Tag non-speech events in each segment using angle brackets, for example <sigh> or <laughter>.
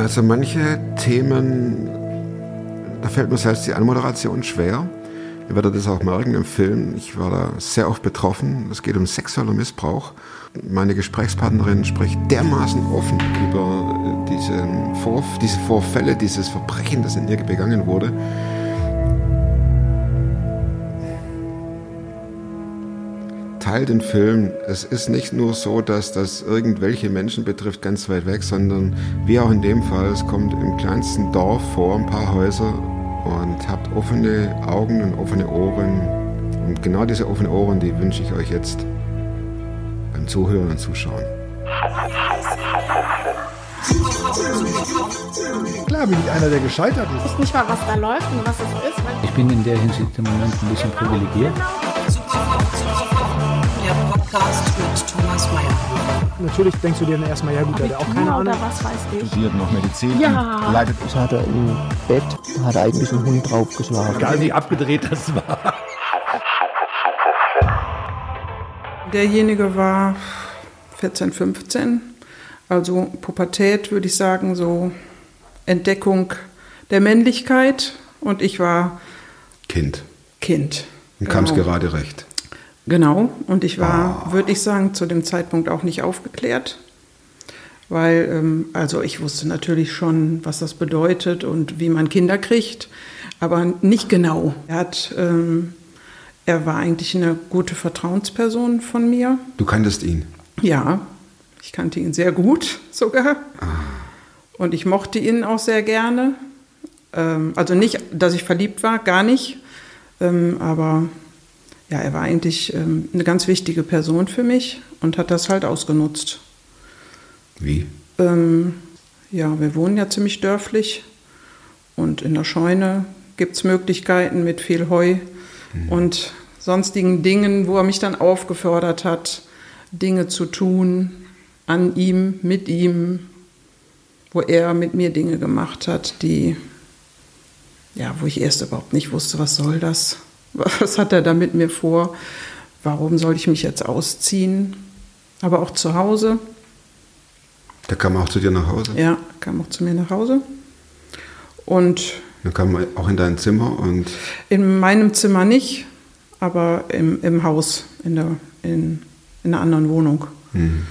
Also manche Themen, da fällt mir selbst die Anmoderation schwer. Ihr werdet das auch merken im Film. Ich war da sehr oft betroffen. Es geht um sexueller Missbrauch. Meine Gesprächspartnerin spricht dermaßen offen über diesen Vorf diese Vorfälle, dieses Verbrechen, das in ihr begangen wurde. Teil den Film. Es ist nicht nur so, dass das irgendwelche Menschen betrifft, ganz weit weg, sondern wie auch in dem Fall, es kommt im kleinsten Dorf vor, ein paar Häuser und habt offene Augen und offene Ohren. Und genau diese offenen Ohren, die wünsche ich euch jetzt beim Zuhören und Zuschauen. Klar bin ich einer, der gescheitert ist. Ich weiß nicht mal, was da läuft und was es ist. Ich bin in der Hinsicht im Moment ein bisschen privilegiert. Podcast mit Thomas Mayer. Natürlich denkst du dir dann erstmal, ja gut, der hat auch keine Ahnung. was weiß ich. studiert noch Medizin Ja. leidet Das hat er im Bett, hat er eigentlich einen Hund draufgeschlagen. Egal wie abgedreht das war. Derjenige war 14, 15, also Pubertät würde ich sagen, so Entdeckung der Männlichkeit und ich war Kind. Kind. Und kam es Genau. gerade recht. Genau, und ich war, würde ich sagen, zu dem Zeitpunkt auch nicht aufgeklärt, weil, ähm, also ich wusste natürlich schon, was das bedeutet und wie man Kinder kriegt, aber nicht genau. Er hat, ähm, er war eigentlich eine gute Vertrauensperson von mir. Du kanntest ihn. Ja, ich kannte ihn sehr gut <laughs> sogar. Und ich mochte ihn auch sehr gerne. Ähm, also nicht, dass ich verliebt war, gar nicht. Ähm, aber ja, er war eigentlich ähm, eine ganz wichtige Person für mich und hat das halt ausgenutzt. Wie? Ähm, ja, wir wohnen ja ziemlich dörflich und in der Scheune gibt es Möglichkeiten mit viel Heu und sonstigen Dingen, wo er mich dann aufgefordert hat, Dinge zu tun, an ihm, mit ihm, wo er mit mir Dinge gemacht hat, die, ja, wo ich erst überhaupt nicht wusste, was soll das? Was hat er da mit mir vor? Warum soll ich mich jetzt ausziehen? Aber auch zu Hause. Der kam auch zu dir nach Hause. Ja, kam auch zu mir nach Hause. Und Dann kam er auch in dein Zimmer und in meinem Zimmer nicht, aber im, im Haus, in, der, in, in einer anderen Wohnung. hm,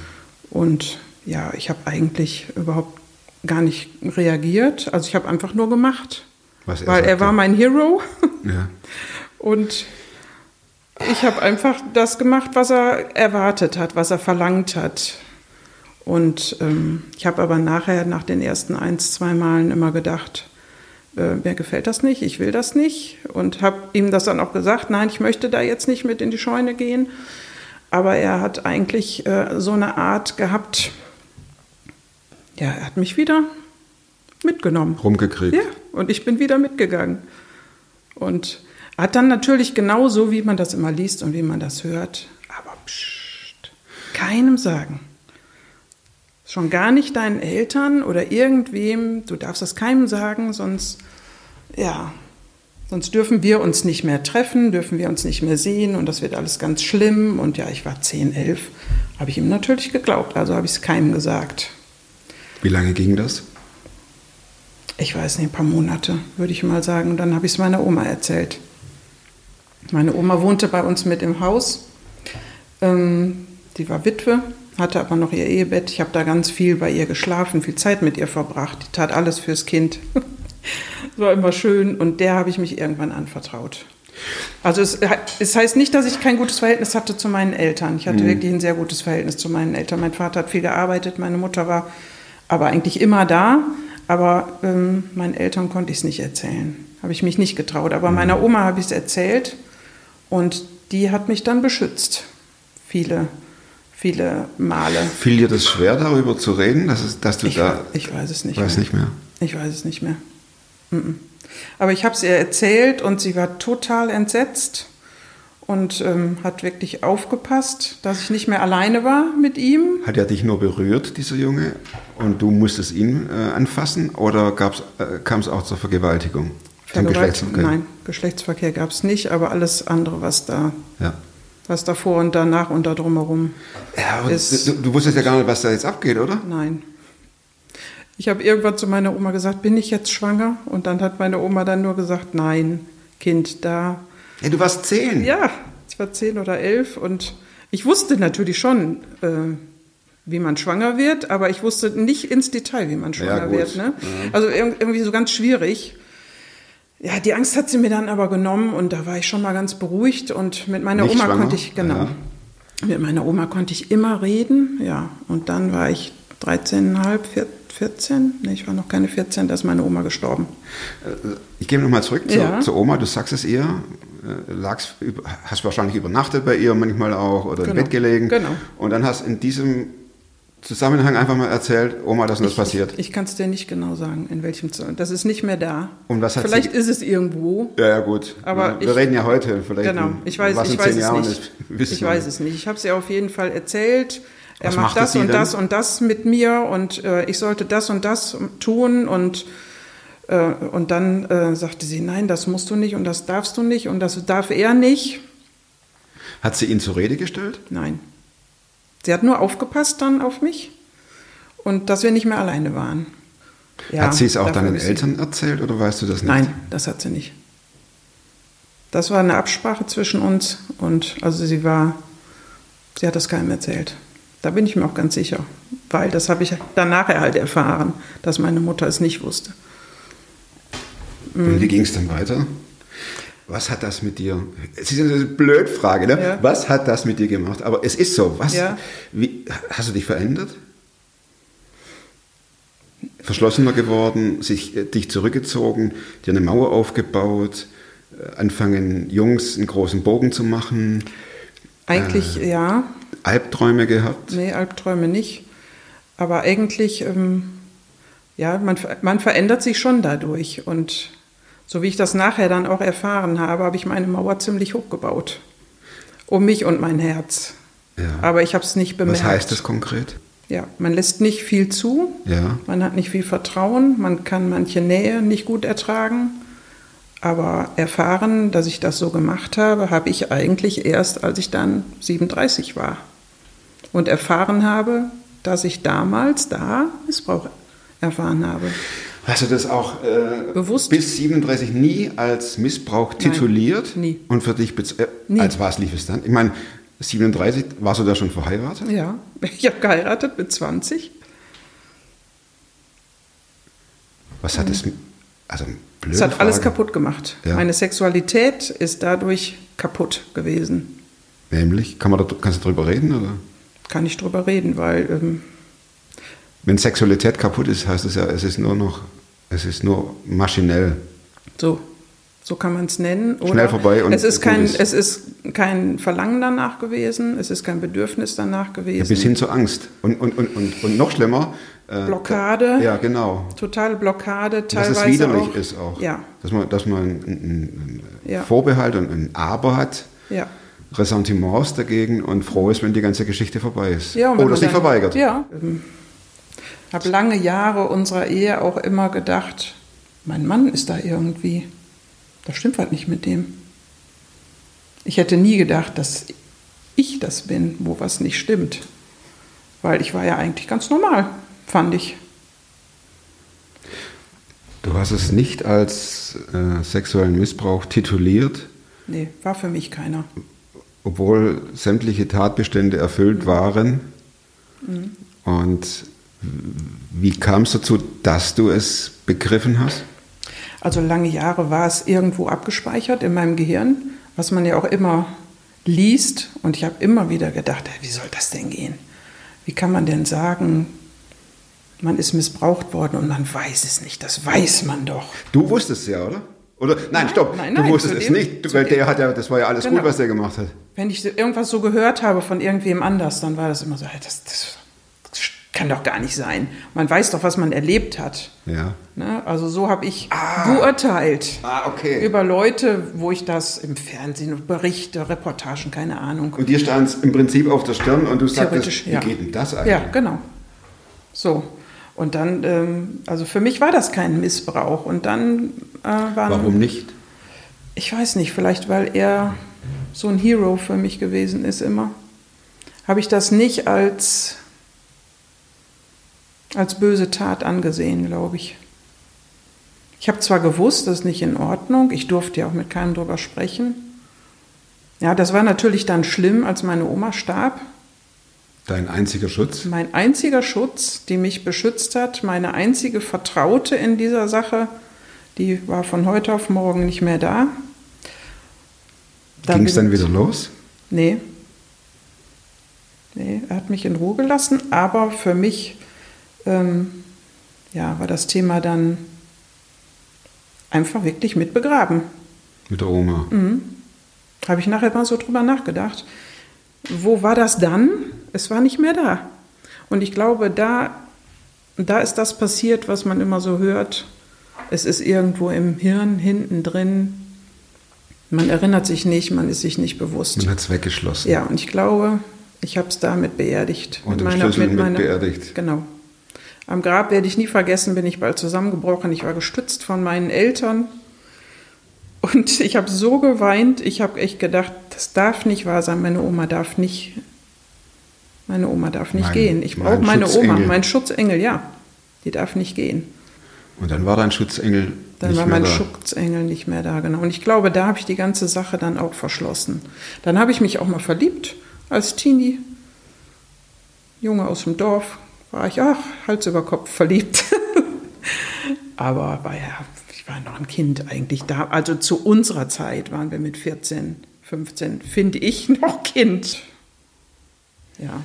Und ja, ich habe eigentlich überhaupt gar nicht reagiert. Also ich habe einfach nur gemacht, was er weil er sagte. war mein Hero. Ja. <laughs> Und ich habe einfach das gemacht, was er erwartet hat, was er verlangt hat. Und ähm, ich habe aber nachher, nach den ersten eins, zwei Malen immer gedacht, äh, mir gefällt das nicht, ich will das nicht. Und habe ihm das dann auch gesagt, nein, ich möchte da jetzt nicht mit in die Scheune gehen. Aber er hat eigentlich äh, so eine Art gehabt, ja, er hat mich wieder mitgenommen. Rumgekriegt. Ja, und ich bin wieder mitgegangen. Und hat dann natürlich genauso, wie man das immer liest und wie man das hört, aber pssst, keinem sagen. Schon gar nicht deinen Eltern oder irgendwem, du darfst das keinem sagen, sonst, ja, sonst dürfen wir uns nicht mehr treffen, dürfen wir uns nicht mehr sehen und das wird alles ganz schlimm. Und ja, ich war 10, 11, habe ich ihm natürlich geglaubt, also habe ich es keinem gesagt. Wie lange ging das? ich weiß nicht, ein paar Monate, würde ich mal sagen. Dann habe ich es meiner Oma erzählt. Meine Oma wohnte bei uns mit im Haus. Ähm, die war Witwe, hatte aber noch ihr Ehebett. Ich habe da ganz viel bei ihr geschlafen, viel Zeit mit ihr verbracht. Die tat alles fürs Kind. <laughs> Das war immer schön und der habe ich mich irgendwann anvertraut. Also es, es heißt nicht, dass ich kein gutes Verhältnis hatte zu meinen Eltern. Ich hatte wirklich ein sehr gutes Verhältnis zu meinen Eltern. Mein Vater hat viel gearbeitet, meine Mutter war aber eigentlich immer da. Aber ähm, meinen Eltern konnte ich es nicht erzählen. Habe ich mich nicht getraut. Aber meiner Oma habe ich es erzählt und die hat mich dann beschützt. Viele, viele Male. Fiel dir das schwer, darüber zu reden, dass, es, dass du Ich, da. ich weiß es nicht weiß mehr. nicht mehr. Ich weiß es nicht mehr. Aber ich habe es ihr erzählt und sie war total entsetzt und ähm, hat wirklich aufgepasst, dass ich nicht mehr alleine war mit ihm. Hat er dich nur berührt, dieser Junge, und du musstest ihn äh, anfassen? Oder äh, kam es auch zur Vergewaltigung? Vergewalt-? Nein, Geschlechtsverkehr gab es nicht, aber alles andere, was da, Ja. was davor und danach und da drumherum. ja Ist- du, du wusstest ja gar nicht, was da jetzt abgeht, oder? Nein. Ich habe irgendwann zu meiner Oma gesagt, bin ich jetzt schwanger? Und dann hat meine Oma dann nur gesagt, nein, Kind, da. Ja, du warst zehn. Ja, ich war zehn oder elf und ich wusste natürlich schon, äh, wie man schwanger wird, aber ich wusste nicht ins Detail, wie man schwanger gut. wird. Ne? Also irg- irgendwie so ganz schwierig. Ja, die Angst hat sie mir dann aber genommen und da war ich schon mal ganz beruhigt und mit meiner Nicht Oma schwanger? konnte ich, genau, Ja. mit meiner Oma konnte ich immer reden, ja. Und dann war ich 13,5, 14, nee, ich war noch keine 14, da ist meine Oma gestorben. Ich gehe nochmal zurück zur, Ja. zur Oma. Du sagst es ihr. äh, Lagst, hast wahrscheinlich übernachtet bei ihr manchmal auch oder im Genau. Bett gelegen. Genau. Und dann hast in diesem Zusammenhang einfach mal erzählt, Oma, das und das Ich- passiert. Ich, ich kann es dir nicht genau sagen, in welchem Zusammenhang. Das ist nicht mehr da. Und was hat Vielleicht sie- ist es irgendwo. ja, ja, gut. Aber wir ich- reden ja heute. Vielleicht Genau, ich weiß, was in ich zehn weiß es Jahren nicht. ist, <laughs> ich weiß es nicht. Ich habe es ihr auf jeden Fall erzählt. Er Was macht das und denn? das und das mit mir und äh, ich sollte das und das tun und äh, und dann äh, sagte sie, nein, das musst du nicht und das darfst du nicht und das darf er nicht. Hat sie ihn zur Rede gestellt? Nein. Sie hat nur aufgepasst dann auf mich und dass wir nicht mehr alleine waren. Ja, hat sie es auch deinen Eltern erzählt oder weißt du das nicht? Nein, das hat sie nicht. Das war eine Absprache zwischen uns und also sie war, sie hat das keinem erzählt. Da bin ich mir auch ganz sicher, weil das habe ich dann nachher halt erfahren, dass meine Mutter es nicht wusste. Und wie ging es dann weiter? Was hat das mit dir? Es ist eine blöde Frage, ne? Ja. Was hat das mit dir gemacht? Aber es ist so. Was? Ja. Wie, hast du dich verändert? Verschlossener geworden, sich, äh, dich zurückgezogen, dir eine Mauer aufgebaut, äh, anfangen Jungs einen großen Bogen zu machen, Eigentlich ja, Albträume gehabt. nee, Albträume nicht. Aber eigentlich, ähm, ja, man, man verändert sich schon dadurch. Und so wie ich das nachher dann auch erfahren habe, habe ich meine Mauer ziemlich hochgebaut. Um mich und mein Herz. Ja. Aber ich habe es nicht bemerkt. Was heißt das konkret? Ja, man lässt nicht viel zu. Ja. Man hat nicht viel Vertrauen. Man kann manche Nähe nicht gut ertragen. Aber erfahren, dass ich das so gemacht habe, habe ich eigentlich erst, als ich dann 37 war. Und erfahren habe, dass ich damals da Missbrauch erfahren habe. Hast du das auch äh, Bewusst? bis 37 nie als Missbrauch tituliert? nie. Und für dich äh, Nie. als was lief es dann? Ich meine, 37, warst du da schon verheiratet? Ja, <laughs> ich habe geheiratet mit 20. Was hat es, also blöde Es hat alles Frage. kaputt gemacht. Ja. Meine Sexualität ist dadurch kaputt gewesen. Nämlich, kann man da, kannst du drüber reden? Oder? Kann ich drüber reden, weil ähm, Wenn Sexualität kaputt ist, heißt es ja, es ist nur noch, es ist nur maschinell. so, so kann man es nennen. Oder Schnell vorbei und es ist, kein, ist. es ist kein Verlangen danach gewesen, es ist kein Bedürfnis danach gewesen. Bis hin zur Angst. Und, und, und, und, und noch schlimmer. äh, Blockade. Ja, genau. Totale Blockade, Dass teilweise es widerlich auch. ist auch. Ja, Dass man, dass man einen, Ja. Vorbehalt und ein Aber hat. ja. Ressentiments dagegen und froh ist, wenn die ganze Geschichte vorbei ist. ja Oder sich verweigert. Ja. Ähm, habe lange Jahre unserer Ehe auch immer gedacht, mein Mann ist da irgendwie, das stimmt was nicht mit dem. Ich hätte nie gedacht, dass ich das bin, wo was nicht stimmt. Weil ich war ja eigentlich ganz normal, fand ich. Du hast es nicht als äh, sexuellen Missbrauch tituliert, Nee, war für mich keiner. obwohl sämtliche Tatbestände erfüllt waren. Mhm. Und wie kam es dazu, dass du es begriffen hast? Also lange Jahre war es irgendwo abgespeichert in meinem Gehirn, was man ja auch immer liest. Und ich habe immer wieder gedacht, hey, wie soll das denn gehen? Wie kann man denn sagen, man ist missbraucht worden und man weiß es nicht? Das weiß man doch. Du wusstest es ja, oder? Oder nein, stopp, nein, du nein, wusstest zu es dem- nicht, weil der hat ja, das war ja alles Genau. gut, was der gemacht hat. Wenn ich irgendwas so gehört habe von irgendwem anders, dann war das immer so, hey, das, das kann doch gar nicht sein. Man weiß doch, was man erlebt hat. Ja. Ne? Also so habe ich beurteilt. Ah, okay. Über Leute, wo ich das im Fernsehen, Berichte, Reportagen, keine Ahnung. Und dir stand es im Prinzip auf der Stirn und du sagtest, wie ja. geht denn das eigentlich? Ja, genau. So. Und dann, ähm, also für mich war das kein Missbrauch. Und dann äh, waren. Warum nicht? Ich weiß nicht, vielleicht weil er so ein Hero für mich gewesen ist immer. Habe ich das nicht als als böse Tat angesehen, glaube ich. Ich habe zwar gewusst, das ist nicht in Ordnung, ich durfte ja auch mit keinem drüber sprechen. Ja, das war natürlich dann schlimm, als meine Oma starb. Dein einziger Schutz? Mein einziger Schutz, die mich beschützt hat, meine einzige Vertraute in dieser Sache, die war von heute auf morgen nicht mehr da. Ging es dann wieder los? Nee. Nee, er hat mich in Ruhe gelassen, aber für mich ähm, ja, war das Thema dann einfach wirklich mit begraben. Mit der Oma. Habe ich nachher mal so drüber nachgedacht. Wo war das dann? Es war nicht mehr da. Und ich glaube, da, da ist das passiert, was man immer so hört. Es ist irgendwo im Hirn hinten drin. Man erinnert sich nicht, man ist sich nicht bewusst. Man hat es weggeschlossen. Ja, und ich glaube, ich habe es damit beerdigt. Und mit den Schlüssel mit beerdigt. Genau. Am Grab werde ich nie vergessen, bin ich bald zusammengebrochen. Ich war gestützt von meinen Eltern. Und <laughs> ich habe so geweint, ich habe echt gedacht, das darf nicht wahr sein. Meine Oma darf nicht, meine Oma darf nicht Mein- gehen. Ich brauche meine Oma, mein Schutzengel, ja. Die darf nicht gehen. Und dann war dein Schutzengel Dann nicht war mein da. Schutzengel nicht mehr da, genau. Und ich glaube, da habe ich die ganze Sache dann auch verschlossen. Dann habe ich mich auch mal verliebt als Teenie. Junge aus dem Dorf war ich, ach, Hals über Kopf verliebt. <laughs> Aber war ja, ich war noch ein Kind eigentlich da. Also zu unserer Zeit waren wir mit 14, 15, finde ich, noch Kind. Ja,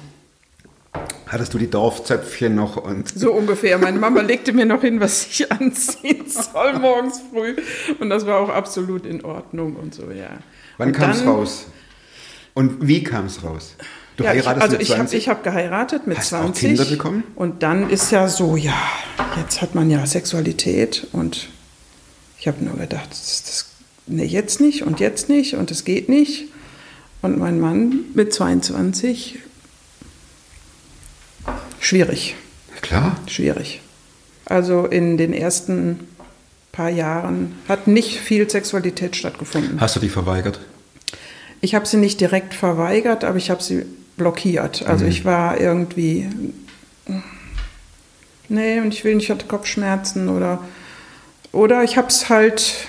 Hattest du die Dorfzöpfchen noch und so ungefähr. Meine Mama legte mir noch hin, was ich <laughs> anziehen soll morgens früh. Und das war auch absolut in Ordnung und so, ja. wann kam es raus? Und wie kam es raus? Du ja, ich, heiratest also mit ich habe 20? ich hab geheiratet mit Hast du auch 20. Kinder bekommen? Und dann ist ja so, ja, jetzt hat man ja Sexualität und ich habe nur gedacht, das, das, nee, jetzt nicht und jetzt nicht und es geht nicht. Und mein Mann mit 22, schwierig, Klar. schwierig. Also in den ersten paar Jahren hat nicht viel Sexualität stattgefunden. Hast du die verweigert? Ich habe sie nicht direkt verweigert, aber ich habe sie blockiert. Also ich war irgendwie, nee, und ich will nicht, ich hatte Kopfschmerzen oder, oder ich habe es halt,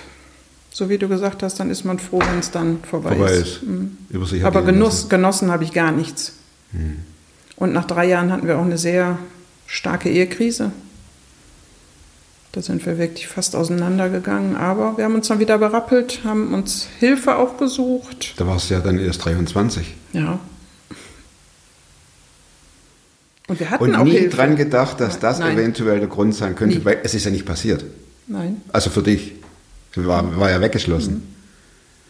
so wie du gesagt hast, dann ist man froh, wenn es dann vorbei, Vorbei ist. ist. Hat Aber Genuss, lassen. genossen habe ich gar nichts. Und nach drei Jahren hatten wir auch eine sehr starke Ehekrise. Da sind wir wirklich fast auseinandergegangen. Aber wir haben uns dann wieder berappelt, haben uns Hilfe auch gesucht. Da warst du ja dann erst 23. Ja. Und wir hatten Und nie Hilfe. dran gedacht, dass das Nein. eventuell der Grund sein könnte, Nie. weil es ist ja nicht passiert. Nein, Also für dich. War, war ja weggeschlossen.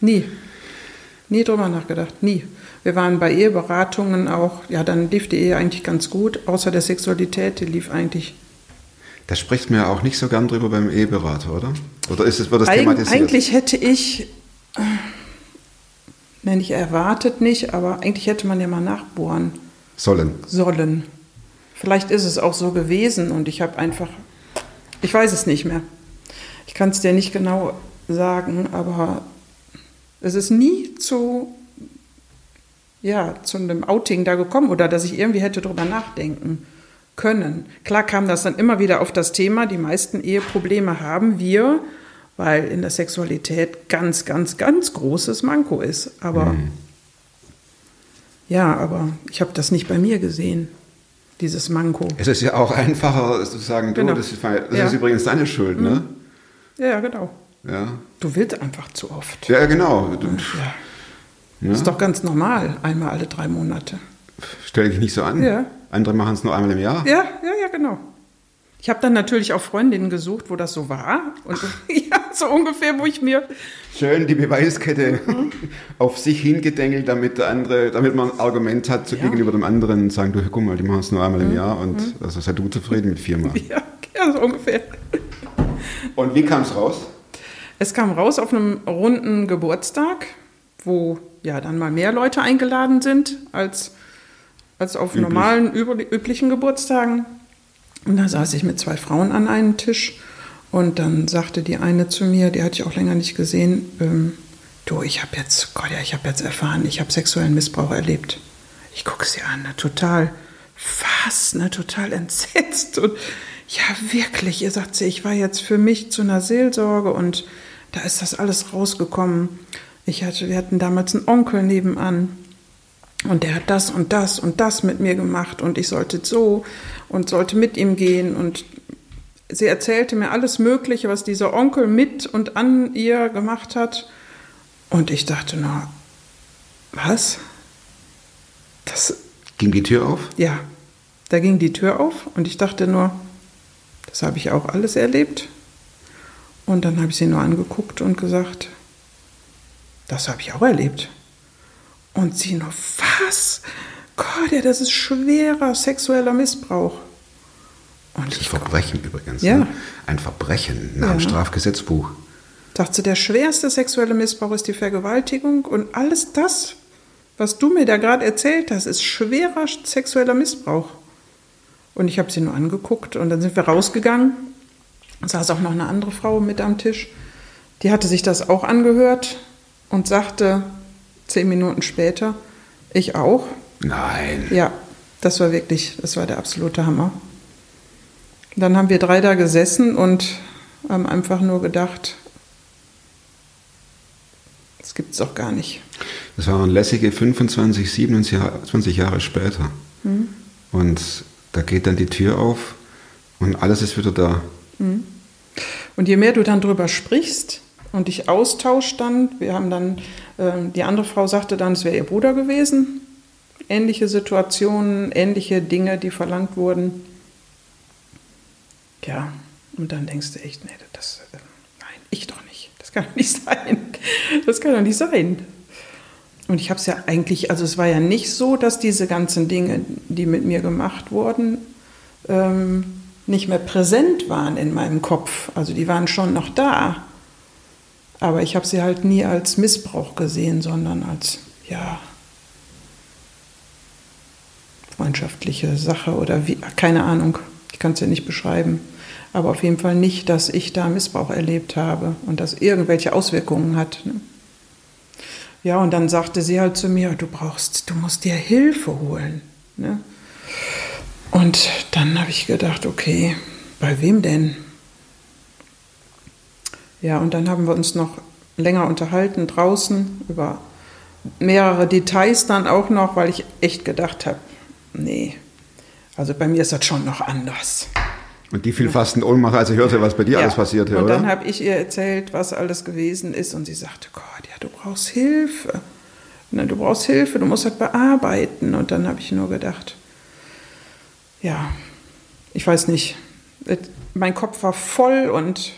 nie. Nie drüber nachgedacht, nie. Wir waren bei Eheberatungen auch, ja, dann lief die Ehe eigentlich ganz gut, außer der Sexualität, die lief eigentlich. Da spricht man ja auch nicht so gern drüber beim Eheberater, oder? Oder ist es, wird das Eig thematisiert? eigentlich hätte ich, nenne ich erwartet nicht, aber eigentlich hätte man ja mal nachbohren Sollen. sollen. Vielleicht ist es auch so gewesen und ich habe einfach, ich weiß es nicht mehr. Ich kann es dir nicht genau sagen, aber es ist nie zu, ja, zu einem Outing da gekommen oder dass ich irgendwie hätte drüber nachdenken können. Klar kam das dann immer wieder auf das Thema, die meisten Eheprobleme haben wir, weil in der Sexualität ganz, ganz, ganz großes Manko ist. Aber ja, aber ich habe das nicht bei mir gesehen, dieses Manko. Es ist ja auch einfacher zu sagen, du, Genau. das, ist, das Ja. ist übrigens deine Schuld, ne? Ja, ja, genau. Ja. Du willst einfach zu oft. Ja, genau. Du, ja. Ist doch ganz normal, einmal alle drei Monate. Stell dich nicht so an. Ja. Andere machen es nur einmal im Jahr. Ja, ja, ja, genau. Ich habe dann natürlich auch Freundinnen gesucht, wo das so war. Und <laughs> ja, so ungefähr, wo ich mir. Schön die Beweiskette Mhm. <laughs> auf sich hingedengelt, damit der andere, damit man ein Argument hat zu gegenüber dem anderen und sagen, du, guck mal, die machen es nur einmal Mhm. im Jahr und also sei du zufrieden mit viermal. <laughs> Ja, ja so ungefähr. Und wie kam es raus? Es kam raus auf einem runden Geburtstag, wo ja dann mal mehr Leute eingeladen sind als, als auf Üblich. normalen, übli- üblichen Geburtstagen. Und da saß ich mit zwei Frauen an einem Tisch und dann sagte die eine zu mir, die hatte ich auch länger nicht gesehen, ähm, du, ich habe jetzt, Gott ja, ich habe jetzt erfahren, ich habe sexuellen Missbrauch erlebt. Ich gucke sie an, total, was, ne, total <laughs> entsetzt und ja, wirklich, ihr sagt sie, ich war jetzt für mich zu einer Seelsorge und da ist das alles rausgekommen. Ich hatte, wir hatten damals einen Onkel nebenan und der hat das und das und das mit mir gemacht und ich sollte so und sollte mit ihm gehen und sie erzählte mir alles Mögliche, was dieser Onkel mit und an ihr gemacht hat. Und ich dachte nur, was? Das, Ging die Tür auf? ja, da ging die Tür auf und ich dachte nur, das habe ich auch alles erlebt. Und dann habe ich sie nur angeguckt und gesagt, das habe ich auch erlebt. Und sie nur, was? Gott, ja, das ist schwerer sexueller Missbrauch. Und Das ich Verbrechen übrigens. Ja. Ne? Ein Verbrechen nach dem Ja. Strafgesetzbuch. dachte, der schwerste sexuelle Missbrauch ist die Vergewaltigung und alles das, was du mir da gerade erzählt hast, ist schwerer sexueller Missbrauch. Und ich habe sie nur angeguckt und dann sind wir rausgegangen. Da saß auch noch eine andere Frau mit am Tisch. Die hatte sich das auch angehört und sagte zehn Minuten später, ich auch. Nein. Ja, das war wirklich, das war der absolute Hammer. Dann haben wir drei da gesessen und haben einfach nur gedacht, das gibt es doch gar nicht. Das waren lässige 25, 27 Jahre später. Mhm. Und da geht dann die Tür auf und alles ist wieder da. Und je mehr du dann drüber sprichst und dich austauscht dann, wir haben dann, äh, die andere Frau sagte dann, es wäre ihr Bruder gewesen, ähnliche Situationen, ähnliche Dinge, die verlangt wurden. Ja, und dann denkst du echt, nee, das, äh, nein, ich doch nicht. Das kann doch nicht sein. Das kann doch nicht sein. Und ich habe es ja eigentlich, also es war ja nicht so, dass diese ganzen Dinge, die mit mir gemacht wurden, ähm, nicht mehr präsent waren in meinem Kopf. Also die waren schon noch da. Aber ich habe sie halt nie als Missbrauch gesehen, sondern als, ja, freundschaftliche Sache oder wie, keine Ahnung. Ich kann es ja nicht beschreiben. Aber auf jeden Fall nicht, dass ich da Missbrauch erlebt habe und das irgendwelche Auswirkungen hat. Ne? Ja, und dann sagte sie halt zu mir, du brauchst, du musst dir Hilfe holen. Ne? Und dann habe ich gedacht, okay, bei wem denn? Ja, und dann haben wir uns noch länger unterhalten draußen über mehrere Details dann auch noch, weil ich echt gedacht habe, nee, also bei mir ist das schon noch anders. Und die fiel fast in Ohnmacht, als ich hörte, was bei dir alles passierte, und oder? dann habe ich ihr erzählt, was alles gewesen ist und sie sagte, Gott, ja, du brauchst Hilfe. Ne, du brauchst Hilfe, du musst das bearbeiten. Und dann habe ich nur gedacht, ja, ich weiß nicht, Et- mein Kopf war voll und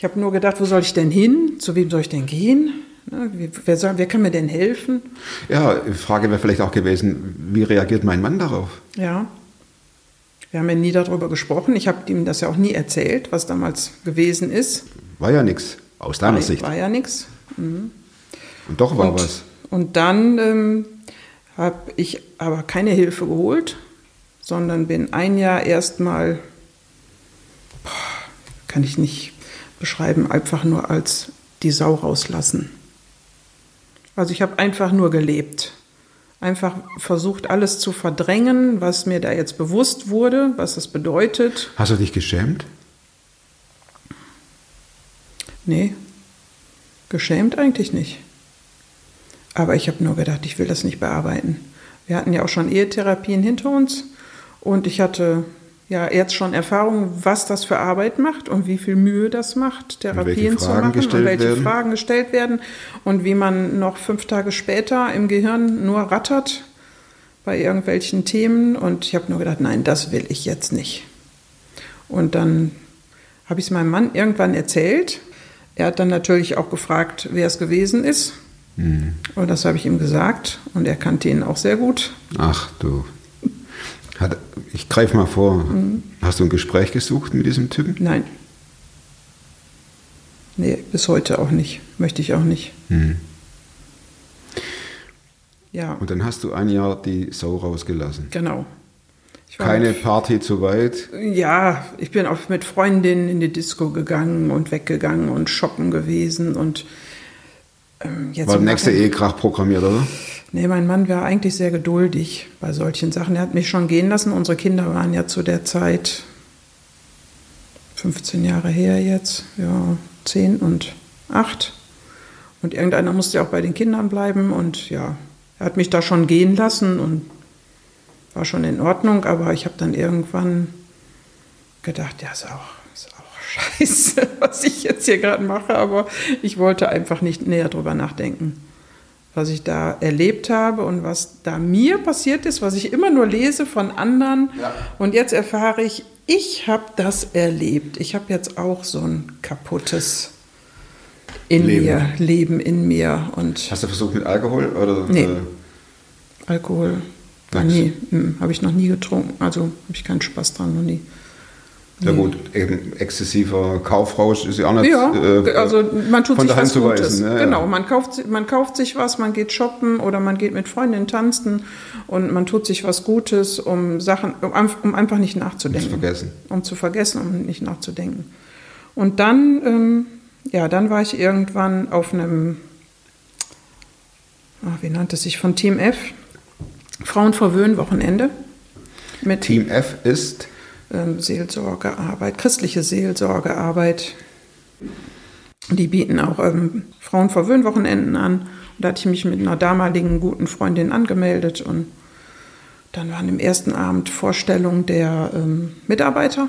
ich habe nur gedacht, wo soll ich denn hin? Zu wem soll ich denn gehen? Ne, Wer, soll, wer kann mir denn helfen? ja, die Frage wäre vielleicht auch gewesen, wie reagiert mein Mann darauf? Ja. Wir haben ja nie darüber gesprochen. Ich habe ihm das ja auch nie erzählt, was damals gewesen ist. War ja nichts, aus deiner war, Sicht. War ja nichts. Und doch war und, was. Und dann ähm, habe ich aber keine Hilfe geholt, sondern bin ein Jahr erstmal, kann ich nicht beschreiben, einfach nur als die Sau rauslassen. Also ich habe einfach nur gelebt. Einfach versucht, alles zu verdrängen, was mir da jetzt bewusst wurde, was das bedeutet. Hast du dich geschämt? Nee, geschämt eigentlich nicht. Aber ich habe nur gedacht, ich will das nicht bearbeiten. Wir hatten ja auch schon Ehetherapien hinter uns und ich hatte ja jetzt schon Erfahrung, was das für Arbeit macht und wie viel Mühe das macht, Therapien zu machen und welche werden. Fragen gestellt werden und wie man noch fünf Tage später im Gehirn nur rattert bei irgendwelchen Themen. Und ich habe nur gedacht, nein, das will ich jetzt nicht. Und dann habe ich es meinem Mann irgendwann erzählt. Er hat dann natürlich auch gefragt, wer es gewesen ist. Und das habe ich ihm gesagt. Und er kannte ihn auch sehr gut. Ach du. Hat, ich greife mal vor. Mhm. Hast du ein Gespräch gesucht mit diesem Typen? Nein. Nee, bis heute auch nicht. Möchte ich auch nicht. Ja, Und dann hast du ein Jahr die Sau rausgelassen. genau. Keine mit- Party zu weit. Ja, ich bin auch mit Freundinnen in die Disco gegangen und weggegangen und shoppen gewesen und ähm, jetzt War der nächste Ehekrach programmiert, oder? Nee, mein Mann war eigentlich sehr geduldig bei solchen Sachen. Er hat mich schon gehen lassen. Unsere Kinder waren ja zu der Zeit 15 Jahre her jetzt, ja, 10 und 8. Und irgendeiner musste ja auch bei den Kindern bleiben. Und ja, er hat mich da schon gehen lassen und war schon in Ordnung. Aber ich habe dann irgendwann gedacht, ja, ist auch, ist auch <laughs> scheiße, was ich jetzt hier gerade mache. Aber ich wollte einfach nicht näher drüber nachdenken was ich da erlebt habe und was da mir passiert ist, was ich immer nur lese von anderen. Ja. Und jetzt erfahre ich, ich habe das erlebt. Ich habe jetzt auch so ein kaputtes in Leben. mir, Leben in mir. Und Hast du versucht mit Alkohol? Oder, Nee. Äh, Alkohol Nice. nie, hm, habe ich noch nie getrunken. Also habe ich keinen Spaß dran, noch nie. Ja gut, eben exzessiver Kaufrausch ist ja auch nicht Ja, äh, also man tut von sich was Gutes. weisen. ne? Genau, man kauft, man kauft sich was, man geht shoppen oder man geht mit Freundinnen tanzen und man tut sich was Gutes, um Sachen, um, um einfach nicht nachzudenken. Um zu vergessen. Um zu vergessen, um nicht nachzudenken. Und dann, ähm, ja, dann war ich irgendwann auf einem, ach, wie nannte es sich, von Team F, Frauen verwöhnen Wochenende. Mit Team F ist Seelsorgearbeit, christliche Seelsorgearbeit. Die bieten auch ähm, Frauenverwöhnwochenenden an. Und da hatte ich mich mit einer damaligen guten Freundin angemeldet und dann waren im ersten Abend Vorstellungen der ähm, Mitarbeiter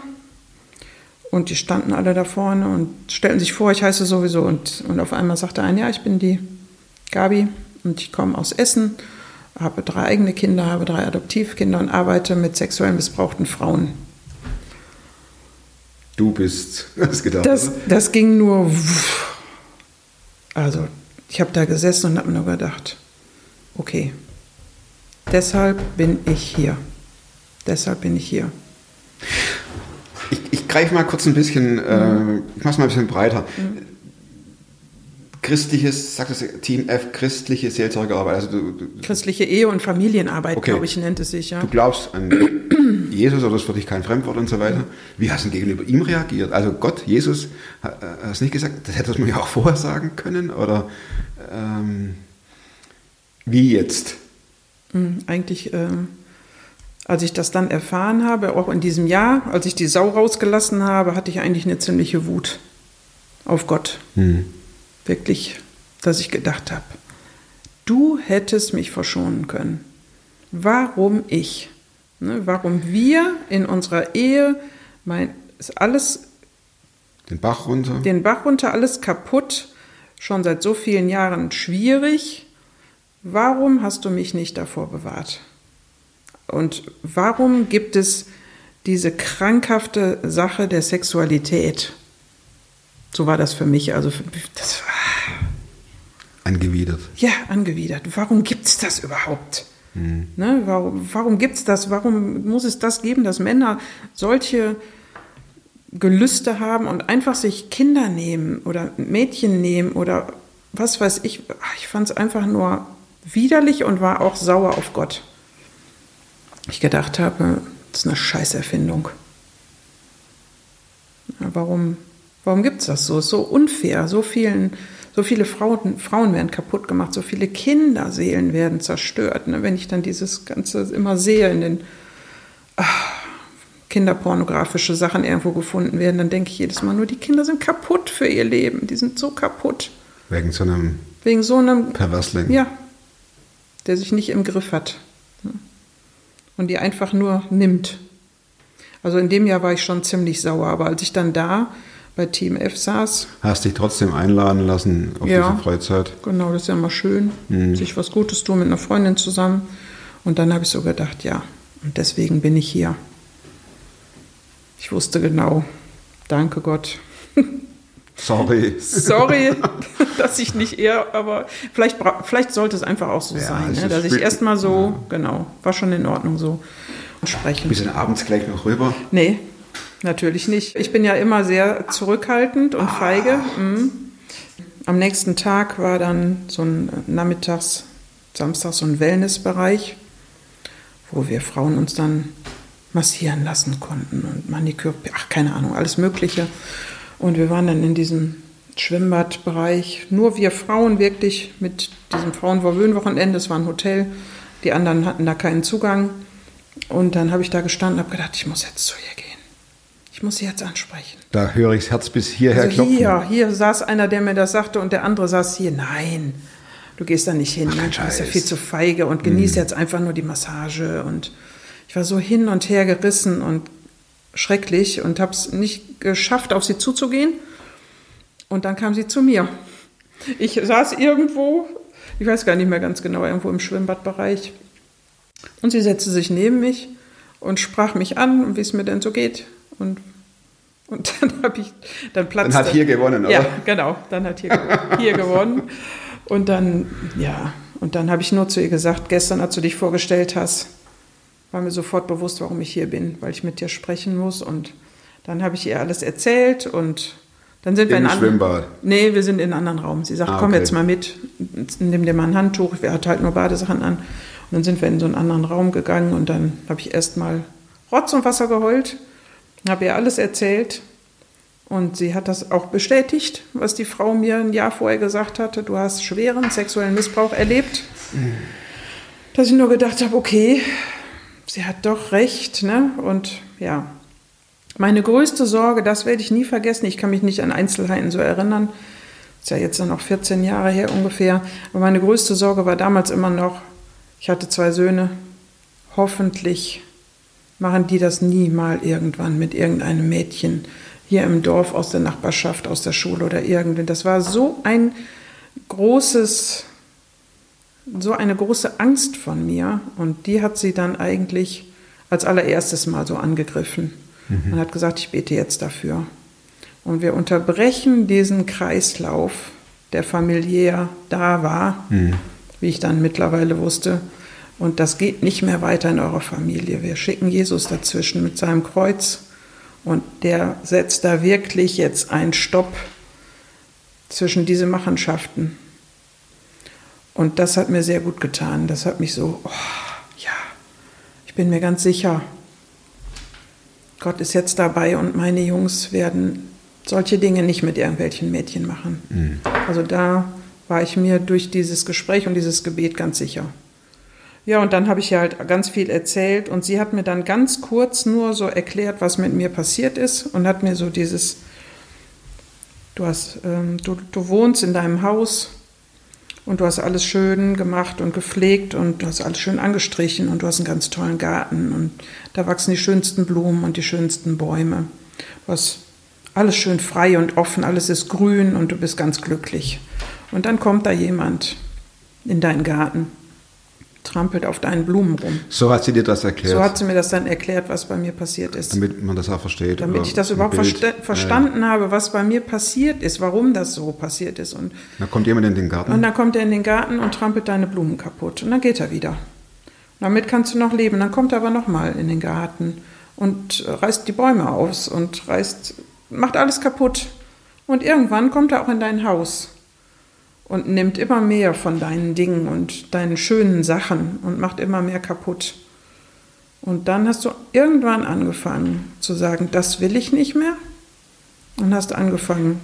und die standen alle da vorne und stellten sich vor, ich heiße sowieso und, und auf einmal sagte ein, ja, ich bin die Gabi und ich komme aus Essen, habe drei eigene Kinder, habe drei Adoptivkinder und arbeite mit sexuell missbrauchten Frauen. Du bist, <laughs> hast gedacht. Das, das ging nur. Also, ich habe da gesessen und habe nur gedacht, okay, deshalb bin ich hier. Deshalb bin ich hier. Ich, ich greife mal kurz ein bisschen, äh, ich mache es mal ein bisschen breiter. Christliches, sagt das Team F, christliche Seelsorgearbeit. Also du, du, Christliche Ehe- und Familienarbeit, Okay. glaube ich, nennt es sich, ja. du glaubst an Jesus oder das ist für dich kein Fremdwort und so weiter. Wie hast du gegenüber ihm reagiert? Also Gott, Jesus, äh, hast du nicht gesagt, das hättest du mir ja auch vorher sagen können? Oder ähm, wie jetzt? Mhm, Eigentlich, ähm, als ich das dann erfahren habe, auch in diesem Jahr, als ich die Sau rausgelassen habe, hatte ich eigentlich eine ziemliche Wut auf Gott. Wirklich, dass ich gedacht habe, du hättest mich verschonen können. Warum ich? Ne, warum wir in unserer Ehe, mein, ist alles Den Bach runter? den Bach runter, alles kaputt, schon seit so vielen Jahren schwierig. Warum hast du mich nicht davor bewahrt? Und warum gibt es diese krankhafte Sache der Sexualität? So war das für mich. Also für- das war Angewidert. ja angewidert. Warum gibt es das überhaupt? Ne, warum warum gibt es das? Warum muss es das geben, dass Männer solche Gelüste haben und einfach sich Kinder nehmen oder Mädchen nehmen oder was weiß ich. Ich fand es einfach nur widerlich und war auch sauer auf Gott. Ich gedacht habe, das ist eine Scheißerfindung. Warum warum gibt es das so? Ist so unfair. So, vielen, so viele Frauen, Frauen werden kaputt gemacht, so viele Kinderseelen werden zerstört. Ne? Wenn ich dann dieses Ganze immer sehe in den kinderpornografische Sachen irgendwo gefunden werden, dann denke ich jedes Mal nur, die Kinder sind kaputt für ihr Leben. Die sind so kaputt. Wegen so einem Wegen so einem, Perversling. ja, der sich nicht im Griff hat. ne? Und die einfach nur nimmt. Also in dem Jahr war ich schon ziemlich sauer, aber als ich dann da bei Team F saß, Hast dich trotzdem einladen lassen auf Ja. diese Freizeit. genau, das ist ja mal schön, sich was Gutes tun mit einer Freundin zusammen. Und dann habe ich so gedacht, ja, und deswegen bin ich hier. Ich wusste genau, danke Gott. <laughs> Sorry. Sorry, <laughs> dass ich nicht eher, aber vielleicht, vielleicht sollte es einfach auch so Ja, sein, ne? dass ich erstmal so, genau, war schon in Ordnung so sprechen. Bist du abends gleich noch rüber? Nee, natürlich nicht. Ich bin ja immer sehr zurückhaltend und feige. Mhm. Am nächsten Tag war dann so ein Nachmittags, Samstag so ein Wellnessbereich, wo wir Frauen uns dann massieren lassen konnten und Maniküre, ach keine Ahnung, alles Mögliche. Und wir waren dann in diesem Schwimmbadbereich. Nur wir Frauen wirklich mit diesem Frauenverwöhnwochenende. Es war ein Hotel. Die anderen hatten da keinen Zugang. Und dann habe ich da gestanden und habe gedacht, ich muss jetzt zu ihr gehen. Ich muss sie jetzt ansprechen. Da höre ich das Herz bis hierher Also klopfen. hier, hier saß einer, der mir das sagte und der andere saß hier. Nein, du gehst da nicht hin. Ach, du bist ja viel zu feige und genieß jetzt einfach nur die Massage. Und ich war so hin und her gerissen und schrecklich und habe es nicht geschafft, auf sie zuzugehen. Und dann kam sie zu mir. Ich saß irgendwo, ich weiß gar nicht mehr ganz genau, irgendwo im Schwimmbadbereich. Und sie setzte sich neben mich und sprach mich an, wie es mir denn so geht. Und, und <laughs> dann habe ich, dann platzte. Dann hat hier gewonnen, oder? Ja, genau. Dann hat hier, hier gewonnen. Und dann, ja, und dann habe ich nur zu ihr gesagt, gestern, als du dich vorgestellt hast, war mir sofort bewusst, warum ich hier bin, weil ich mit dir sprechen muss. Und dann habe ich ihr alles erzählt und dann sind wir Im in anderen- Schwimmbad? Nee, wir sind in einem anderen Raum. Sie sagt, Ah, komm okay. jetzt mal mit, nimm dir mal ein Handtuch. Wir hatten halt nur Badesachen an. Und dann sind wir in so einen anderen Raum gegangen und dann habe ich erst mal Rotz und Wasser geheult, habe ihr alles erzählt. Und sie hat das auch bestätigt, was die Frau mir ein Jahr vorher gesagt hatte. Du hast schweren sexuellen Missbrauch erlebt. Dass ich nur gedacht habe, okay, sie hat doch recht. Ne? Und ja, meine größte Sorge, das werde ich nie vergessen, ich kann mich nicht an Einzelheiten so erinnern, ist ja jetzt noch 14 Jahre her ungefähr, aber meine größte Sorge war damals immer noch, ich hatte zwei Söhne, hoffentlich machen die das nie mal irgendwann mit irgendeinem Mädchen hier im Dorf aus der Nachbarschaft, aus der Schule oder irgendwie. Das war so ein großes, so eine große Angst von mir und die hat sie dann eigentlich als allererstes mal so angegriffen und hat gesagt, ich bete jetzt dafür. Und wir unterbrechen diesen Kreislauf, der familiär da war, wie ich dann mittlerweile wusste. Und das geht nicht mehr weiter in eurer Familie. Wir schicken Jesus dazwischen mit seinem Kreuz und der setzt da wirklich jetzt einen Stopp zwischen diese Machenschaften. Und das hat mir sehr gut getan. Das hat mich so, oh, ja, ich bin mir ganz sicher, Gott ist jetzt dabei und meine Jungs werden solche Dinge nicht mit irgendwelchen Mädchen machen. Also da war ich mir durch dieses Gespräch und dieses Gebet ganz sicher. Ja, und dann habe ich ihr halt ganz viel erzählt und sie hat mir dann ganz kurz nur so erklärt, was mit mir passiert ist und hat mir so dieses, du hast, ähm, du, du wohnst in deinem Haus und du hast alles schön gemacht und gepflegt und du hast alles schön angestrichen und du hast einen ganz tollen Garten und da wachsen die schönsten Blumen und die schönsten Bäume. Du hast alles schön frei und offen, alles ist grün und du bist ganz glücklich. Und dann kommt da jemand in deinen Garten, trampelt auf deinen Blumen rum. So hat sie dir das erklärt, So hat sie mir das dann erklärt, was bei mir passiert ist. damit man das auch versteht. Damit ich das überhaupt Bild. versta verstanden habe, was bei mir passiert ist, warum das so passiert ist. Und, Ja. Da kommt jemand in den Garten. und dann kommt er in den Garten und trampelt deine Blumen kaputt. Und dann geht er wieder. Damit kannst du noch leben. Dann kommt er aber nochmal in den Garten und reißt die Bäume aus und reißt, macht alles kaputt. Und irgendwann kommt er auch in dein Haus und nimmt immer mehr von deinen Dingen und deinen schönen Sachen und macht immer mehr kaputt. Und dann hast du irgendwann angefangen zu sagen, das will ich nicht mehr. Und hast angefangen,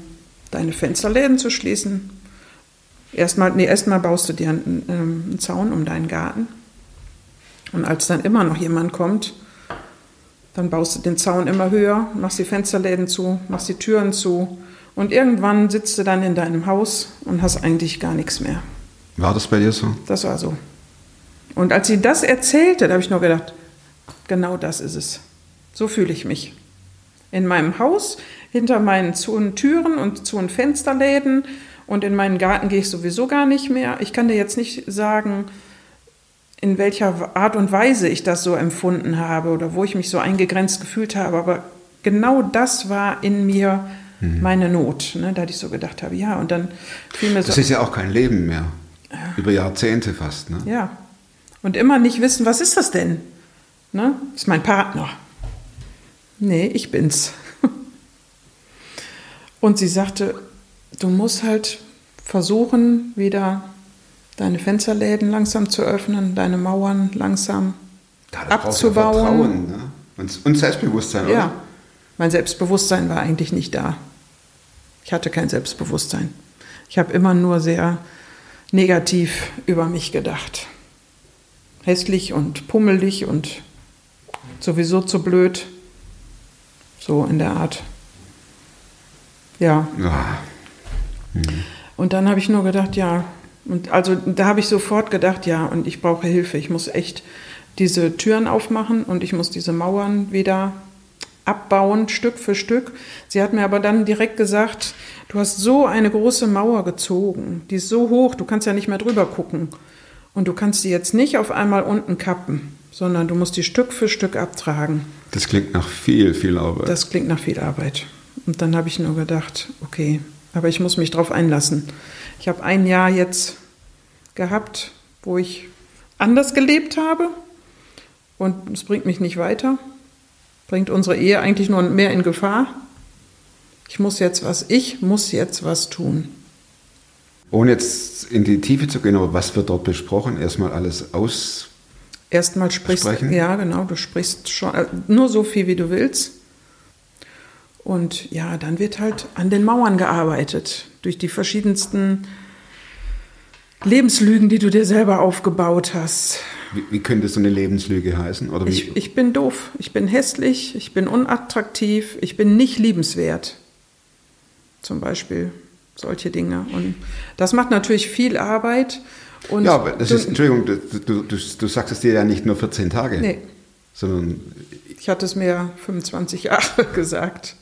deine Fensterläden zu schließen. Erstmal, nee, erstmal baust du dir einen, ähm, einen Zaun um deinen Garten. Und als dann immer noch jemand kommt, dann baust du den Zaun immer höher, machst die Fensterläden zu, machst die Türen zu. Und irgendwann sitzt du dann in deinem Haus und hast eigentlich gar nichts mehr. War das bei dir so? Das war so. Und als sie das erzählte, da habe ich nur gedacht, genau das ist es. So fühle ich mich. In meinem Haus, hinter meinen zu und Türen und zu und Fensterläden und in meinen Garten gehe ich sowieso gar nicht mehr. Ich kann dir jetzt nicht sagen, in welcher Art und Weise ich das so empfunden habe oder wo ich mich so eingegrenzt gefühlt habe, aber genau das war in mir meine Not. Ne? Da ich so gedacht habe, ja, und dann fiel mir so. Das ist ja auch kein Leben mehr. Über Jahrzehnte fast. Ne? Ja. Und immer nicht wissen, was ist das denn? Ne? Ist mein Partner. Nee, ich bin's. <laughs> Und sie sagte, du musst halt versuchen, wieder deine Fensterläden langsam zu öffnen, deine Mauern langsam Ja, braucht ja abzubauen. Vertrauen, ne? und, und Selbstbewusstsein, Ja, oder? mein Selbstbewusstsein war eigentlich nicht da. Ich hatte kein Selbstbewusstsein. Ich habe immer nur sehr negativ über mich gedacht. Hässlich und pummelig und sowieso zu blöd. So in der Art. Ja. Ja. Und dann habe ich nur gedacht, ja. Und also da habe ich sofort gedacht, ja, und ich brauche Hilfe. Ich muss echt diese Türen aufmachen und ich muss diese Mauern wieder abbauen, Stück für Stück. Sie hat mir aber dann direkt gesagt, du hast so eine große Mauer gezogen, die ist so hoch, du kannst ja nicht mehr drüber gucken. Und du kannst die jetzt nicht auf einmal unten kappen, sondern du musst die Stück für Stück abtragen. Das klingt nach viel, viel Arbeit. Das klingt nach viel Arbeit. Und dann habe ich nur gedacht, okay, aber ich muss mich darauf einlassen. Ich habe ein Jahr jetzt gehabt, wo ich anders gelebt habe und es bringt mich nicht weiter, bringt unsere Ehe eigentlich nur mehr in Gefahr. Ich muss jetzt was, ich muss jetzt was tun. Ohne jetzt in die Tiefe zu gehen, aber was wird dort besprochen? Erstmal alles aus. Erstmal sprichst Sprechen? ja genau, du sprichst schon äh, nur so viel, wie du willst. Und ja, dann wird halt an den Mauern gearbeitet durch die verschiedensten Lebenslügen, die du dir selber aufgebaut hast. Wie, wie könnte so eine Lebenslüge heißen? Oder wie, Ich, ich bin doof, ich bin hässlich, ich bin unattraktiv, ich bin nicht liebenswert. Zum Beispiel solche Dinge. Und das macht natürlich viel Arbeit. Und ja, aber das ist, Entschuldigung, du, du, du, sagst es dir ja nicht nur 14 Tage, Nee, sondern ich hatte es mir 25 <laughs> Jahre gesagt,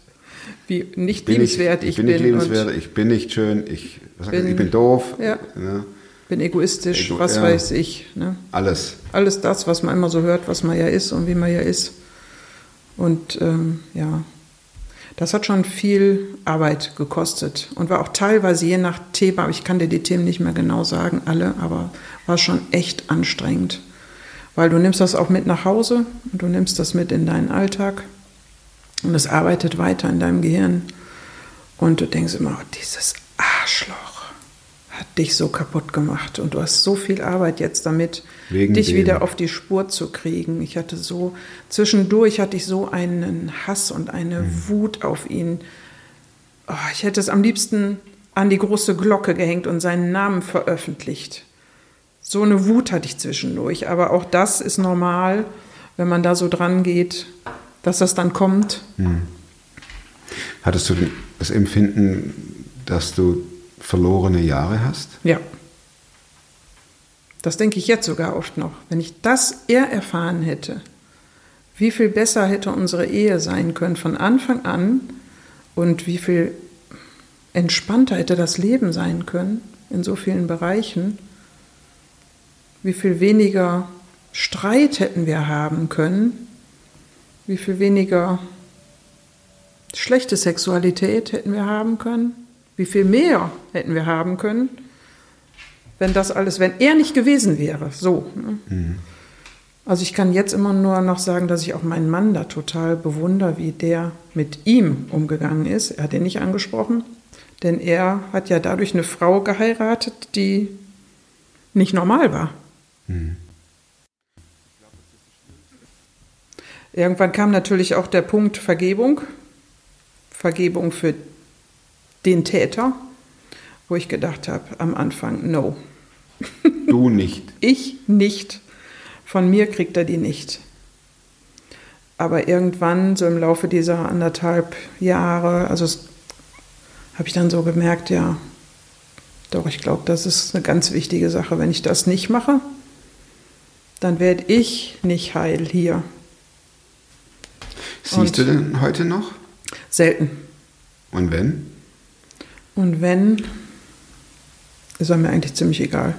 wie nicht bin liebenswert ich, ich, bin bin. nicht liebenswert, ich bin nicht schön, ich, Bin- ich bin doof, Ja. ne? Bin egoistisch, Ego- was ja. weiß ich. Ne? alles. Alles das, was man immer so hört, was man ja ist und wie man ja ist. Und ähm, ja, das hat schon viel Arbeit gekostet und war auch teilweise je nach Thema, aber ich kann dir die Themen nicht mehr genau sagen, alle, aber war schon echt anstrengend. Weil du nimmst das auch mit nach Hause und du nimmst das mit in deinen Alltag und es arbeitet weiter in deinem Gehirn. Und du denkst immer, oh, dieses Arschloch hat dich so kaputt gemacht und du hast so viel Arbeit jetzt damit, Wegen dich dem. wieder auf die Spur zu kriegen. Ich hatte so, zwischendurch hatte ich so einen Hass und eine Mhm. Wut auf ihn. Oh, ich hätte es am liebsten an die große Glocke gehängt und seinen Namen veröffentlicht. So eine Wut hatte ich zwischendurch, aber auch das ist normal, wenn man da so dran geht, dass das dann kommt. Hattest du das Empfinden, dass du verlorene Jahre hast? Ja. Das denke ich jetzt sogar oft noch. Wenn ich das eher erfahren hätte, wie viel besser hätte unsere Ehe sein können von Anfang an und wie viel entspannter hätte das Leben sein können in so vielen Bereichen, wie viel weniger Streit hätten wir haben können, wie viel weniger schlechte Sexualität hätten wir haben können, wie viel mehr hätten wir haben können, wenn das alles, wenn er nicht gewesen wäre. So. Ne? Also ich kann jetzt immer nur noch sagen, dass ich auch meinen Mann da total bewundere, wie der mit ihm umgegangen ist. Er hat ihn nicht angesprochen, denn er hat ja dadurch eine Frau geheiratet, die nicht normal war. Irgendwann kam natürlich auch der Punkt Vergebung. Vergebung für den Täter, wo ich gedacht habe am Anfang, no, <laughs> Du nicht. ich nicht. Von mir kriegt er die nicht. Aber irgendwann, so im Laufe dieser anderthalb Jahre, also habe ich dann so gemerkt, ja, doch, ich glaube, das ist eine ganz wichtige Sache. Wenn ich das nicht mache, dann werde ich nicht heil hier. Siehst Und- du denn heute noch? Selten. Und wenn? Und wenn, ist er mir eigentlich ziemlich egal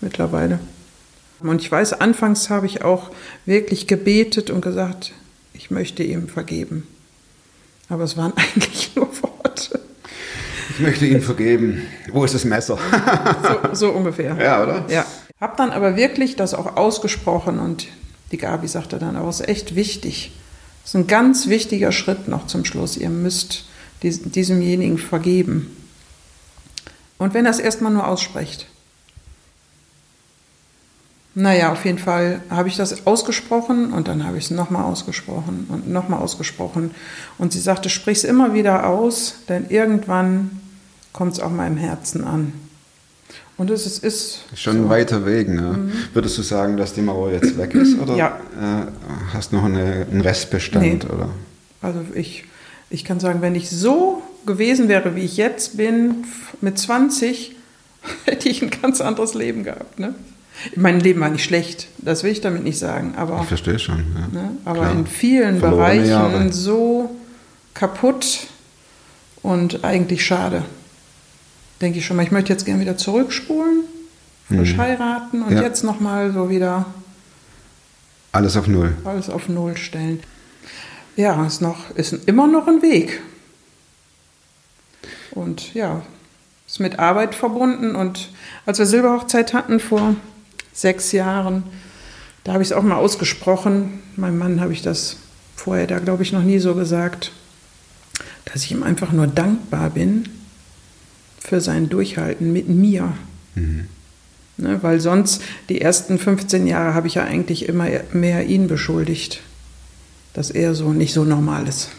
mittlerweile. Und ich weiß, anfangs habe ich auch wirklich gebetet und gesagt, ich möchte ihm vergeben. Aber es waren <laughs> eigentlich nur Worte. Ich möchte ihm vergeben. Wo ist das Messer? So, so ungefähr. Ja, oder? Ja. Hab dann aber wirklich das auch ausgesprochen und die Gabi sagte dann, aber es ist echt wichtig. Das ist ein ganz wichtiger Schritt noch zum Schluss. Ihr müsst dies- diesemjenigen vergeben. Und wenn er es erstmal nur ausspricht. Naja, auf jeden Fall habe ich das ausgesprochen und dann habe ich es nochmal ausgesprochen und nochmal ausgesprochen. Und sie sagte, sprich es immer wieder aus, denn irgendwann kommt es auch im Herzen an. Und es ist, ist Schon ein weiter Weg. Ne? Würdest du sagen, dass die Mauer jetzt weg ist? Oder Mhm. Ja. äh, hast noch eine, einen Restbestand? Nee. Oder? Also ich, ich kann sagen, wenn ich so gewesen wäre, wie ich jetzt bin, mit 20, <laughs> hätte ich ein ganz anderes Leben gehabt. Ne? Mein Leben war nicht schlecht, das will ich damit nicht sagen. Aber, Ich verstehe schon. Ja. ne? aber Klar. in vielen Verlorene Bereichen Jahre. so kaputt und eigentlich schade. Denke ich schon mal, ich möchte jetzt gerne wieder zurückspulen, frisch heiraten und Mhm. Ja. jetzt nochmal so wieder Alles auf Null. alles auf Null stellen. Ja, ist, noch, ist immer noch ein Weg. Und ja, ist mit Arbeit verbunden. Und als wir Silberhochzeit hatten vor sechs Jahren, da habe ich es auch mal ausgesprochen. Meinem Mann habe ich das vorher da, glaube ich, noch nie so gesagt, dass ich ihm einfach nur dankbar bin für sein Durchhalten mit mir. Ne, weil sonst die ersten 15 Jahre habe ich ja eigentlich immer mehr ihn beschuldigt, dass er so nicht so normal ist.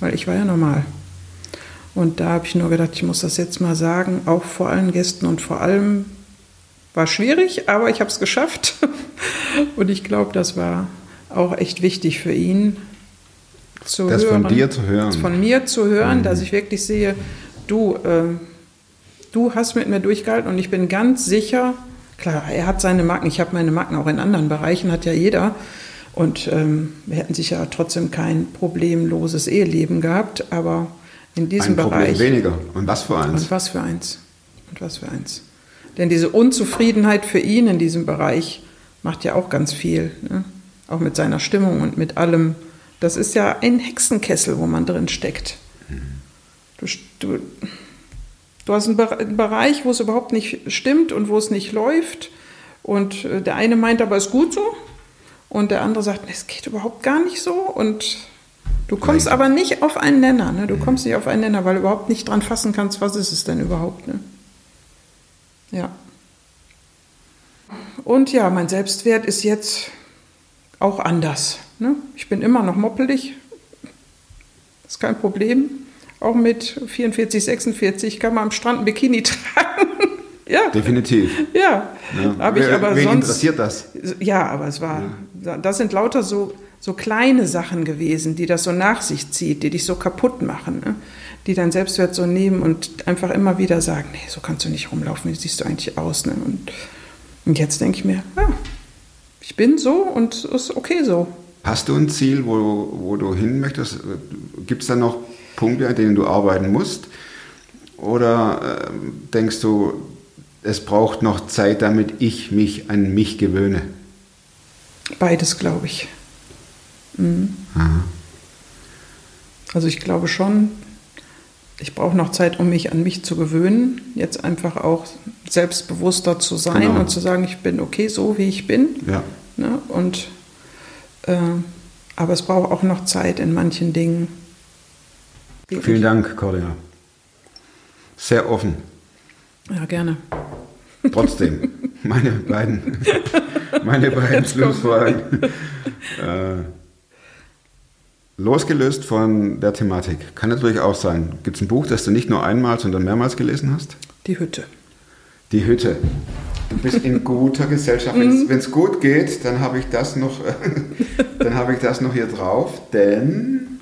Weil ich war ja normal. Und da habe ich nur gedacht, ich muss das jetzt mal sagen, auch vor allen Gästen und vor allem war schwierig, aber ich habe es geschafft. <laughs> Und ich glaube, das war auch echt wichtig für ihn zu Das hören. von dir zu hören. Mhm. Von mir zu hören, dass ich wirklich sehe, du, äh, du hast mit mir durchgehalten und ich bin ganz sicher, klar, er hat seine Marken, ich habe meine Marken auch in anderen Bereichen, hat ja jeder. Und ähm, wir hätten sicher trotzdem kein problemloses Eheleben gehabt, aber in diesem Ein Problem Bereich. weniger. Und was für eins? Und was für eins. Und was für eins. Denn diese Unzufriedenheit für ihn in diesem Bereich macht ja auch ganz viel. Ne? Auch mit seiner Stimmung und mit allem. Das ist ja ein Hexenkessel, wo man drin steckt. Du, du, du hast einen einen Bereich, wo es überhaupt nicht stimmt und wo es nicht läuft. Und äh, der eine meint aber, es ist gut so. Und der andere sagt, es geht überhaupt gar nicht so. Und du kommst Nein. aber nicht auf einen Nenner. Ne? Du kommst nicht auf einen Nenner, weil du überhaupt nicht dran fassen kannst, was ist es denn überhaupt. Ne? Ja. Und ja, mein Selbstwert ist jetzt auch anders. Ne? Ich bin immer noch moppelig. Ist kein Problem. Auch mit 44, 46 kann man am Strand ein Bikini <laughs> tragen. ja, Definitiv. ja. Ja. Habe ich aber wen sonst. interessiert das? Ja, aber es war, das sind lauter so, so kleine Sachen gewesen, die das so nach sich zieht, die dich so kaputt machen, ne? die dein Selbstwert so nehmen und einfach immer wieder sagen, nee, so kannst du nicht rumlaufen, wie siehst du eigentlich aus. Ne? Und, und jetzt denke ich mir, ja, ich bin so und es ist okay so. Hast du ein Ziel, wo, wo du hin möchtest? Gibt es da noch Punkte, an denen du arbeiten musst? Oder ähm, denkst du, es braucht noch Zeit, damit ich mich an mich gewöhne? Beides, glaube ich. Mhm. Aha. Also ich glaube schon, ich brauche noch Zeit, um mich an mich zu gewöhnen, jetzt einfach auch selbstbewusster zu sein Genau. und zu sagen, ich bin okay so, wie ich bin. Ja. Ne? Und, äh, aber es braucht auch noch Zeit in manchen Dingen. Vielen Dank, Cordia. Sehr offen. Ja, gerne. Trotzdem, <laughs> meine beiden, meine beiden. Schlussfragen. <laughs> Losgelöst von der Thematik. Kann natürlich auch sein. Gibt es ein Buch, das du nicht nur einmal, sondern mehrmals gelesen hast? Die Hütte. Die Hütte. Du bist in guter Gesellschaft. Wenn es gut geht, dann habe ich das noch, <laughs> dann habe ich das noch hier drauf, denn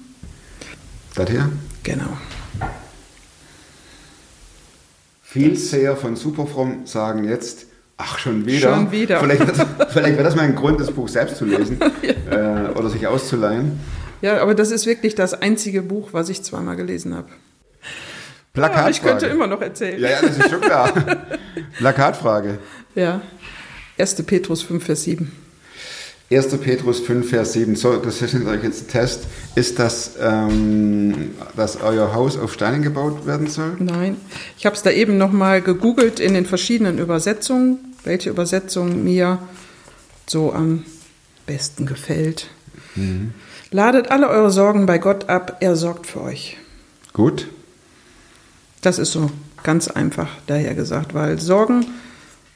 das hier. Genau. Vielseher von Superfrom sagen jetzt, ach schon wieder. Schon wieder. Vielleicht, <laughs> vielleicht wäre das mal ein Grund, das Buch selbst zu lesen <laughs> äh, oder sich auszuleihen. Ja, aber das ist wirklich das einzige Buch, was ich zweimal gelesen habe. Plakatfrage. Ja, ich könnte immer noch erzählen. Ja, ja, das ist schon klar. <laughs> Plakatfrage. Ja. 1. Petrus 5, Vers 7. 1. Petrus 5, Vers 7. So, das ist jetzt jetzt ein Test. Ist das, ähm, dass euer Haus auf Steinen gebaut werden soll? Nein, ich habe es da eben nochmal gegoogelt in den verschiedenen Übersetzungen, welche Übersetzung mir so am besten gefällt. Ladet alle eure Sorgen bei Gott ab, er sorgt für euch. Gut. Das ist so ganz einfach daher gesagt, weil Sorgen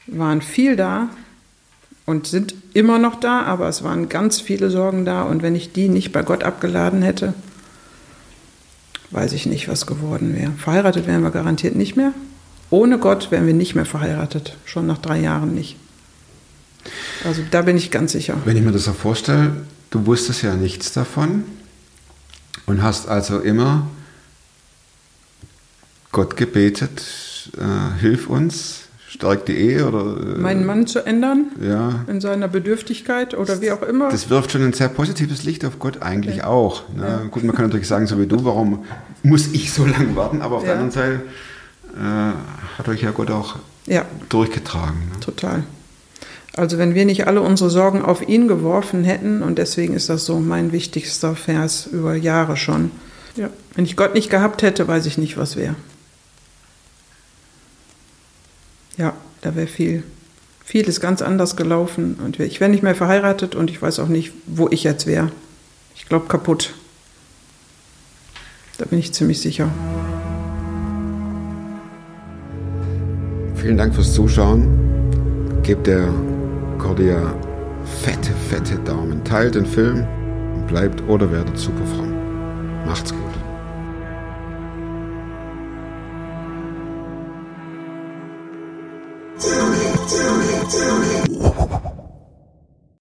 waren viel da und sind immer noch da, aber es waren ganz viele Sorgen da und wenn ich die nicht bei Gott abgeladen hätte, weiß ich nicht, was geworden wäre. Verheiratet wären wir garantiert nicht mehr. Ohne Gott wären wir nicht mehr verheiratet, schon nach drei Jahren nicht. Also da bin ich ganz sicher. Wenn ich mir das so vorstelle, du wusstest ja nichts davon und hast also immer Gott gebetet, äh, hilf uns, stärkt die Ehe oder. Äh, Meinen Mann zu ändern Ja. in seiner Bedürftigkeit oder wie auch immer. Das wirft schon ein sehr positives Licht auf Gott eigentlich auch. Ne? Gut, man kann natürlich sagen, so wie du, warum muss ich so lange warten? Aber auf der Ja. anderen Seite äh, hat euch ja Gott auch ja, durchgetragen. Ne? total. Also wenn wir nicht alle unsere Sorgen auf ihn geworfen hätten, und deswegen ist das so mein wichtigster Vers über Jahre schon. Ja. Wenn ich Gott nicht gehabt hätte, weiß ich nicht, was wäre. Ja, da wäre viel, vieles ganz anders gelaufen. Und ich wäre nicht mehr verheiratet und ich weiß auch nicht, wo ich jetzt wäre. Ich glaube kaputt. Da bin ich ziemlich sicher. Vielen Dank fürs Zuschauen. Gebt der Cordia fette, fette Daumen. Teilt den Film und bleibt oder werdet super fromm. Macht's gut.